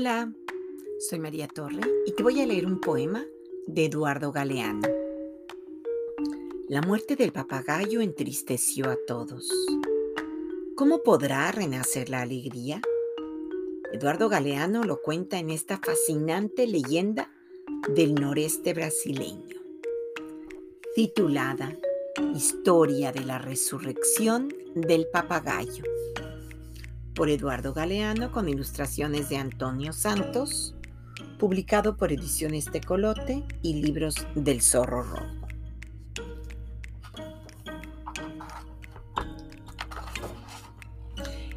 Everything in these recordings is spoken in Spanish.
Hola, soy María Torre y te voy a leer un poema de Eduardo Galeano. La muerte del papagayo entristeció a todos. ¿Cómo podrá renacer la alegría? Eduardo Galeano lo cuenta en esta fascinante leyenda del noreste brasileño, titulada Historia de la resurrección del papagayo por Eduardo Galeano con ilustraciones de Antonio Santos, publicado por Ediciones Tecolote y Libros del Zorro Rojo.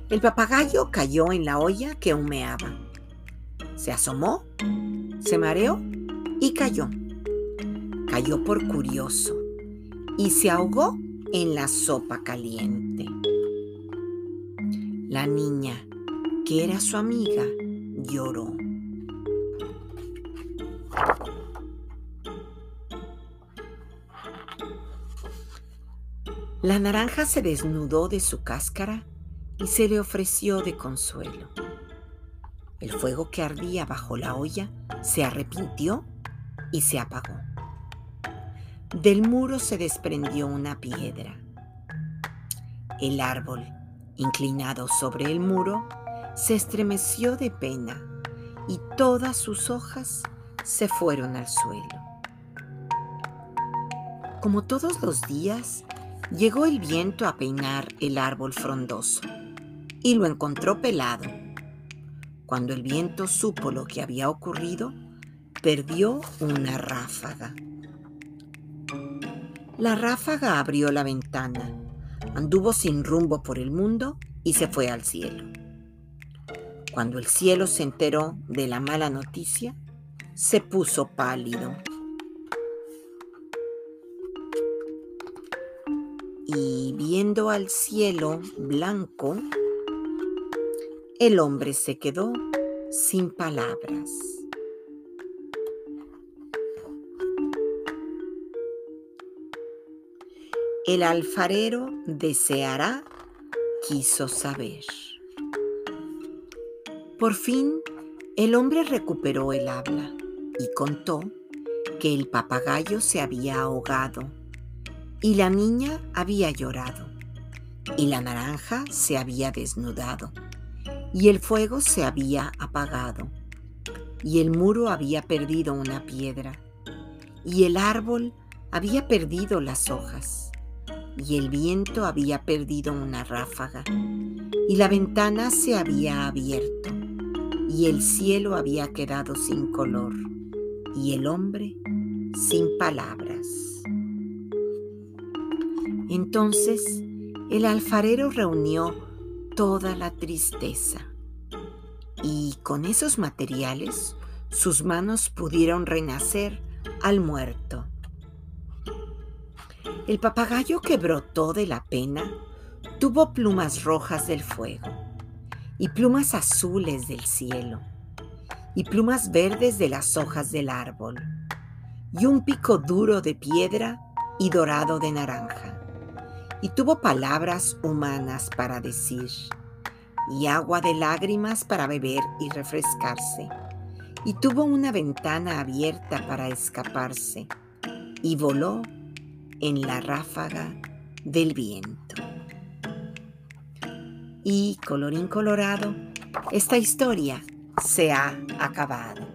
El papagayo cayó en la olla que humeaba. Se asomó, se mareó y cayó. Cayó por curioso y se ahogó en la sopa caliente. La niña, que era su amiga, lloró. La naranja se desnudó de su cáscara y se le ofreció de consuelo. El fuego que ardía bajo la olla se arrepintió y se apagó. Del muro se desprendió una piedra. El árbol inclinado sobre el muro, se estremeció de pena y todas sus hojas se fueron al suelo. Como todos los días, llegó el viento a peinar el árbol frondoso y lo encontró pelado. Cuando el viento supo lo que había ocurrido, perdió una ráfaga. La ráfaga abrió la ventana anduvo sin rumbo por el mundo y se fue al cielo. Cuando el cielo se enteró de la mala noticia, se puso pálido. Y viendo al cielo blanco, el hombre se quedó sin palabras. El alfarero deseará, quiso saber. Por fin, el hombre recuperó el habla y contó que el papagayo se había ahogado y la niña había llorado y la naranja se había desnudado y el fuego se había apagado y el muro había perdido una piedra y el árbol había perdido las hojas y el viento había perdido una ráfaga, y la ventana se había abierto, y el cielo había quedado sin color, y el hombre sin palabras. Entonces el alfarero reunió toda la tristeza, y con esos materiales sus manos pudieron renacer al muerto el papagayo que brotó de la pena tuvo plumas rojas del fuego y plumas azules del cielo y plumas verdes de las hojas del árbol y un pico duro de piedra y dorado de naranja. Y tuvo palabras humanas para decir y agua de lágrimas para beber y refrescarse. Y tuvo una ventana abierta para escaparse y voló en la ráfaga del viento. Y colorín colorado, esta historia se ha acabado.